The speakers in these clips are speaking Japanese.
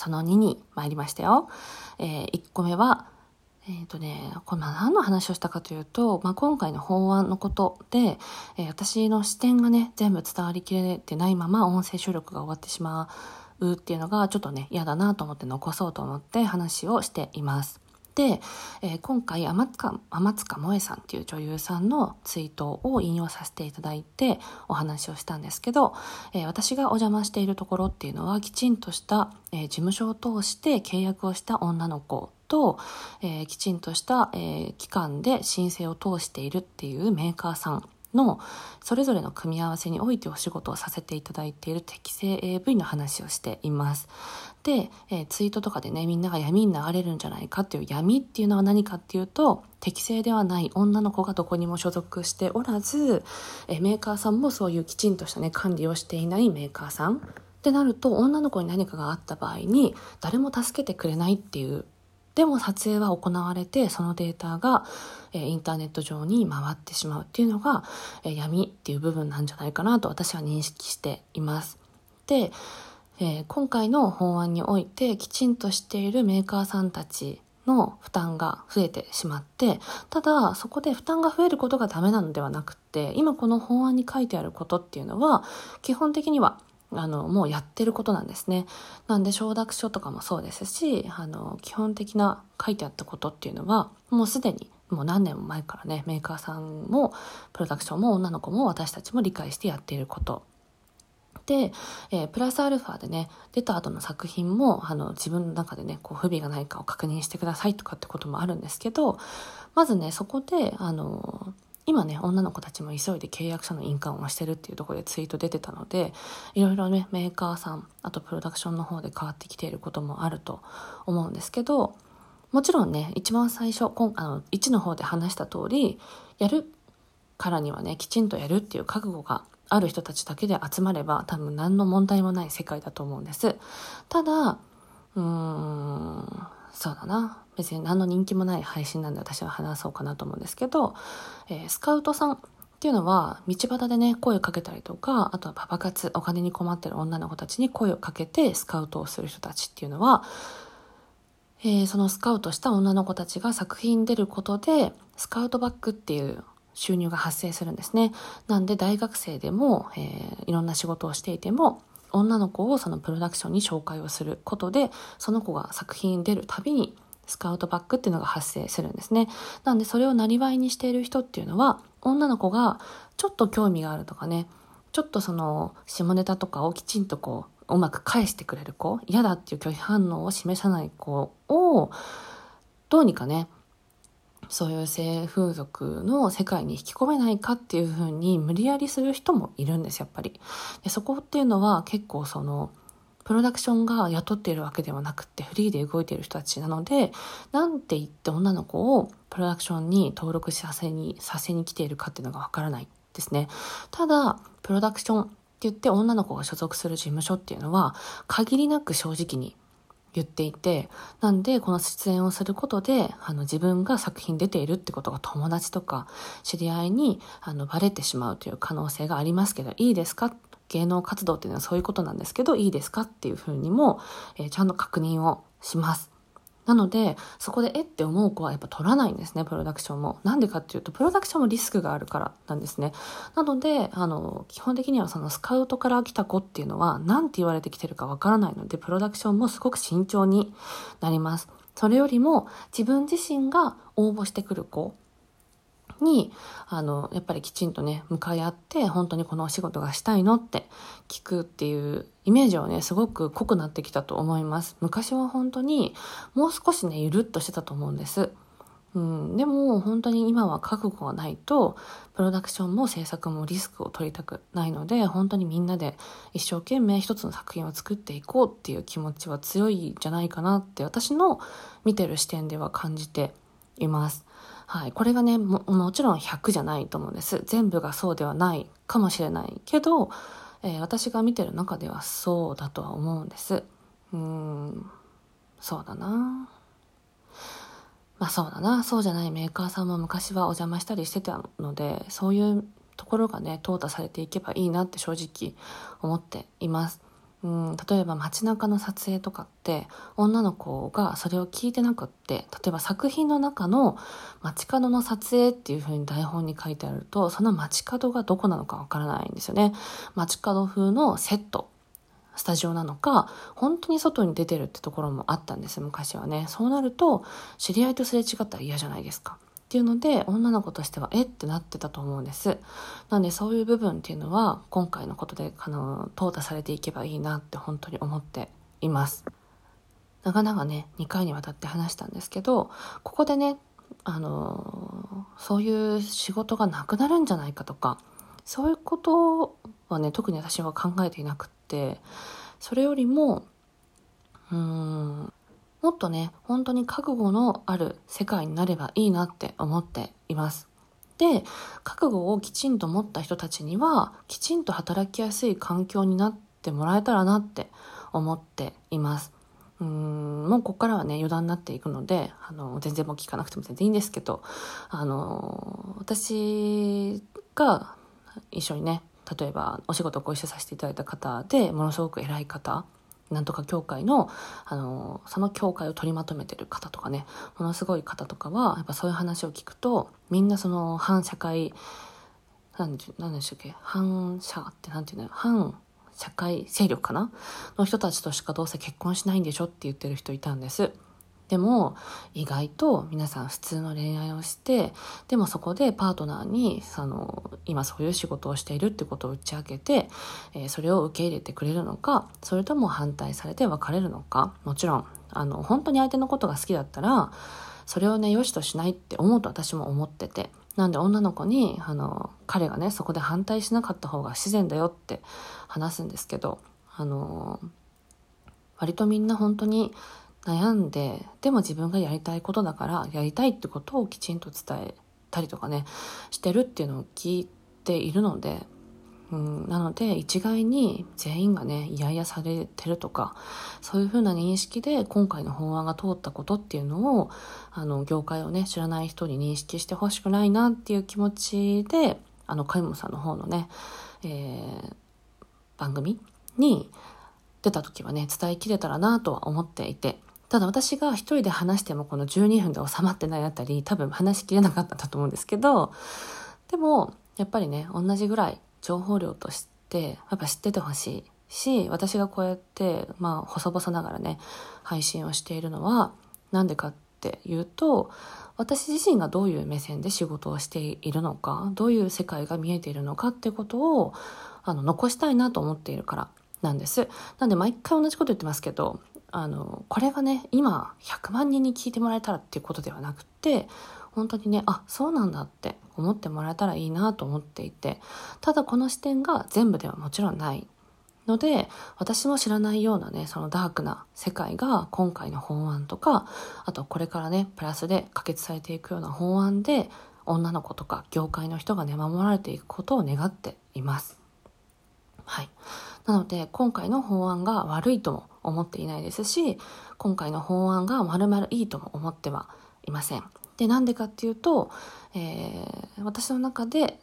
その2に参りましたよ。えー、1個目は、えっ、ー、とね、この何の話をしたかというと、まあ、今回の法案のことで、えー、私の視点がね、全部伝わりきれてないまま音声収録が終わってしまうっていうのがちょっとね、嫌だなと思って残そうと思って話をしています。で、えー、今回天塚天塚萌さんっていう女優さんのツイートを引用させていただいてお話をしたんですけど、えー、私がお邪魔しているところっていうのはきちんとした、えー、事務所を通して契約をした女の子と、えきちんとした、え機関で申請を通しているっていうメーカーさんのそれぞれの組み合わせにおいてお仕事をさせていただいている適正 AV の話をしています。で、えー、ツイートとかでね、みんなが闇に流れるんじゃないかっていう闇っていうのは何かっていうと、適正ではない女の子がどこにも所属しておらず、えー、メーカーさんもそういうきちんとしたね、管理をしていないメーカーさん。ってなると、女の子に何かがあった場合に、誰も助けてくれないっていうでも撮影は行われてそのデータが、え、インターネット上に回ってしまうっていうのが、え、闇っていう部分なんじゃないかなと私は認識しています。で、え、今回の法案においてきちんとしているメーカーさんたちの負担が増えてしまって、ただそこで負担が増えることがダメなのではなくて、今この法案に書いてあることっていうのは、基本的にはあの、もうやってることなんですね。なんで承諾書とかもそうですし、あの、基本的な書いてあったことっていうのは、もうすでにもう何年も前からね、メーカーさんも、プロダクションも女の子も私たちも理解してやっていることで、えー、プラスアルファでね、出た後の作品も、あの、自分の中でね、こう、不備がないかを確認してくださいとかってこともあるんですけど、まずね、そこで、あの、今ね、女の子たちも急いで契約書の印鑑をしてるっていうところでツイート出てたので、いろいろね、メーカーさん、あとプロダクションの方で変わってきていることもあると思うんですけど、もちろんね、一番最初、今あの1の方で話した通り、やるからにはね、きちんとやるっていう覚悟がある人たちだけで集まれば多分何の問題もない世界だと思うんです。ただ、うーん、そうだな。別に何の人気もない配信なんで私は話そうかなと思うんですけど、えー、スカウトさんっていうのは道端でね声をかけたりとかあとはパパ活お金に困ってる女の子たちに声をかけてスカウトをする人たちっていうのは、えー、そのスカウトした女の子たちが作品に出ることでスカウトバックっていう収入が発生するんですね。なんで大学生でも、えー、いろんな仕事をしていても女の子をそのプロダクションに紹介をすることで、その子が作品に出るたびに、スカウトバックっていうのが発生するんですね。なんでそれをなりわいにしている人っていうのは、女の子がちょっと興味があるとかね、ちょっとその下ネタとかをきちんとこう、うまく返してくれる子、嫌だっていう拒否反応を示さない子を、どうにかね、そういう性風俗の世界に引き込めないかっていうふうに無理やりする人もいるんですやっぱりでそこっていうのは結構そのプロダクションが雇っているわけではなくてフリーで動いている人たちなのでなんて言って女の子をプロダクションに登録させにさせに来ているかっていうのがわからないですね。ただプロダクションって言って女の子が所属する事務所っていうのは限りなく正直に言っていて、なんでこの出演をすることで、あの自分が作品出ているってことが友達とか知り合いにあのバレてしまうという可能性がありますけど、いいですか？芸能活動っていうのはそういうことなんですけど、いいですかっていうふうにも、えー、ちゃんと確認をします。なので、そこでえっ？て思う子はやっぱ取らないんですね、プロダクションも。なんでかっていうと、プロダクションもリスクがあるからなんですね。なので、あの、基本的にはそのスカウトから来た子っていうのは、何て言われてきてるかわからないので、プロダクションもすごく慎重になります。それよりも、自分自身が応募してくる子に、あの、やっぱりきちんとね、向かい合って、本当にこのお仕事がしたいのって聞くっていうイメージはね、すごく濃くなってきたと思います。昔は本当に、もう少しね、ゆるっとしてたと思うんです。うん、でも本当に今は覚悟がないとプロダクションも制作もリスクを取りたくないので本当にみんなで一生懸命一つの作品を作っていこうっていう気持ちは強いんじゃないかなって私の見てる視点では感じています。はい。これがねも、もちろん100じゃないと思うんです。全部がそうではないかもしれないけど、えー、私が見てる中ではそうだとは思うんです。うん、そうだな。まあそうだな。そうじゃないメーカーさんも昔はお邪魔したりしてたので、そういうところがね、淘汰されていけばいいなって正直思っています。うん、例えば街中の撮影とかって女の子がそれを聞いてなくって例えば作品の中の街角の撮影っていう風に台本に書いてあるとその街角がどこなのかわからないんですよね。街角風のセットスタジオなのか本当に外に出てるってところもあったんです昔はね。そうなると知り合いとすれ違ったら嫌じゃないですか。っていうので女の子としてはえ？ってなってたと思うんです。なんでそういう部分っていうのは今回のことであの淘汰されていけばいいなって本当に思っています。長々ね2回にわたって話したんですけどここでねあのそういう仕事がなくなるんじゃないかとかそういうことはね特に私は考えていなくってそれよりもうーんもっとね、本当に覚悟のある世界になればいいなって思っています。で、覚悟をきちんと持った人たちには、きちんと働きやすい環境になってもらえたらなって思っています。うーん、もうここからはね、余談になっていくので、あの、全然もう聞かなくても全然いいんですけど、あの、私が一緒にね、例えばお仕事ご一緒させていただいた方でものすごく偉い方なんとか協会の、あの、その協会を取りまとめてる方とかね、ものすごい方とかは、やっぱそういう話を聞くと、みんなその反社会、何で、なんでしたっけ反社ってなんていうの反社会勢力かなの人たちとしかどうせ結婚しないんでしょって言ってる人いたんです。でも意外と皆さん普通の恋愛をしてでもそこでパートナーにその今そういう仕事をしているってことを打ち明けて、えー、それを受け入れてくれるのかそれとも反対されて別れるのかもちろんあの本当に相手のことが好きだったらそれをね良しとしないって思うと私も思っててなんで女の子にあの彼がねそこで反対しなかった方が自然だよって話すんですけどあの割とみんな本当に悩んででも自分がやりたいことだからやりたいってことをきちんと伝えたりとかねしてるっていうのを聞いているので、うん、なので一概に全員がね嫌々されてるとかそういうふうな認識で今回の法案が通ったことっていうのをあの業界をね知らない人に認識してほしくないなっていう気持ちであのカイモさんの方のね、えー、番組に出た時はね伝えきれたらなとは思っていて。ただ私が一人で話してもこの12分で収まってないあたり多分話しきれなかったと思うんですけどでもやっぱりね同じぐらい情報量としてやっぱ知っててほしいし私がこうやってまあ細々ながらね配信をしているのは何でかっていうと私自身がどういう目線で仕事をしているのかどういう世界が見えているのかってことをあの残したいなと思っているからなんです。なんで毎回同じこと言ってますけどあの、これがね、今100万人に聞いてもらえたらっていうことではなくて、本当にね、あ、そうなんだって思ってもらえたらいいなと思っていて、ただこの視点が全部ではもちろんないので、私も知らないようなね、そのダークな世界が今回の法案とか、あとこれからね、プラスで可決されていくような法案で、女の子とか業界の人がね、守られていくことを願っています。はい。なので、今回の法案が悪いとも思っていないですし、今回の法案が丸々いいとも思ってはいません。で、なんでかっていうと、えー、私の中で、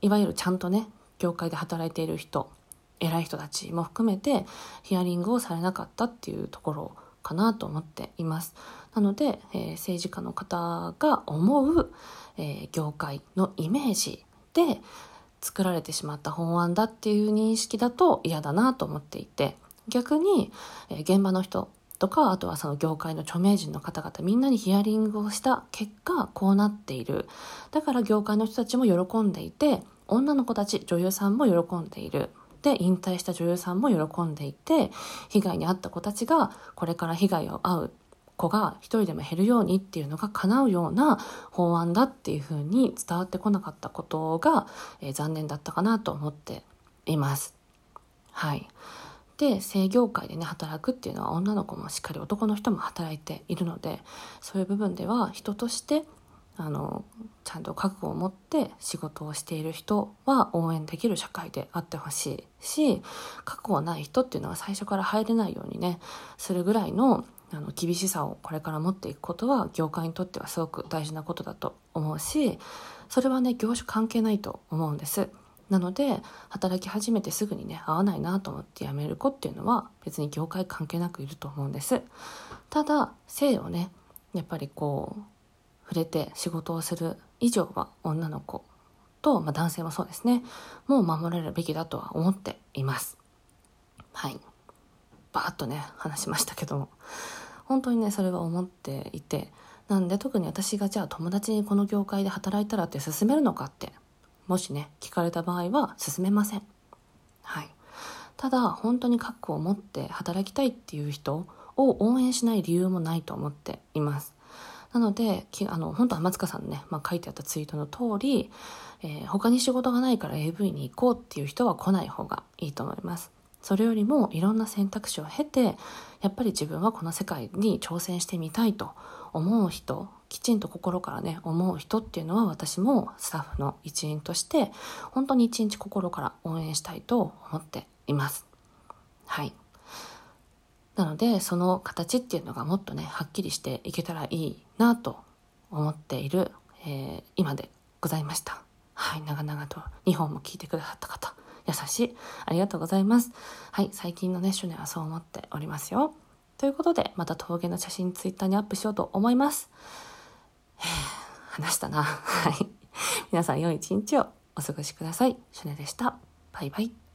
いわゆるちゃんとね、業界で働いている人、偉い人たちも含めて、ヒアリングをされなかったっていうところかなと思っています。なので、えー、政治家の方が思う、えー、業界のイメージで作られてしまった法案だっていう認識だと嫌だなと思っていて、逆に、え現場の人とか、あとはその業界の著名人の方々、みんなにヒアリングをした結果、こうなっている。だから業界の人たちも喜んでいて、女の子たち、女優さんも喜んでいる。で、引退した女優さんも喜んでいて、被害に遭った子たちが、これから被害を遭う子が一人でも減るようにっていうのが叶うような法案だっていうふうに伝わってこなかったことが、えー、残念だったかなと思っています。はい。で性業界でね働くっていうのは女の子もしっかり男の人も働いているのでそういう部分では人としてあのちゃんと覚悟を持って仕事をしている人は応援できる社会であってほしいし覚悟ない人っていうのは最初から入れないようにねするぐらいのあの厳しさをこれから持っていくことは業界にとってはすごく大事なことだと思うしそれはね業種関係ないと思うんです。なので働き始めてすぐにね合わないなと思って辞める子っていうのは別に業界関係なくいると思うんです。ただ性をねやっぱりこう触れて仕事をする以上は女の子と、まあ、男性もそうですね。もう守られるべきだとは思っています。はい。バーッとね話しましたけども。本当にねそれは思っていて。なんで特に私がじゃあ友達にこの業界で働いたらって勧めるのかってもしね聞かれた場合は勧めません。はい。ただ本当に覚悟を持って働きたいっていう人を応援しない理由もないと思っています。なのであの本当は松塚さんのね、まあ、書いてあったツイートの通り、えー、他に仕事がないから AV に行こうっていう人は来ない方がいいと思います。それよりもいろんな選択肢を経てやっぱり自分はこの世界に挑戦してみたいと思う人きちんと心からね思う人っていうのは私もスタッフの一員として本当に一日心から応援したいと思っています。はい。なのでその形っていうのがもっとねはっきりしていけたらいいなと思っている、えー、今でございました。はい。長々と2本も聞いてくださった方。優しい。ありがとうございます。はい最近のねシュネはそう思っておりますよ。ということでまた峠の写真ツイッターにアップしようと思います。話したな。はい。皆さん良い一日をお過ごしください。シュネでした。バイバイ。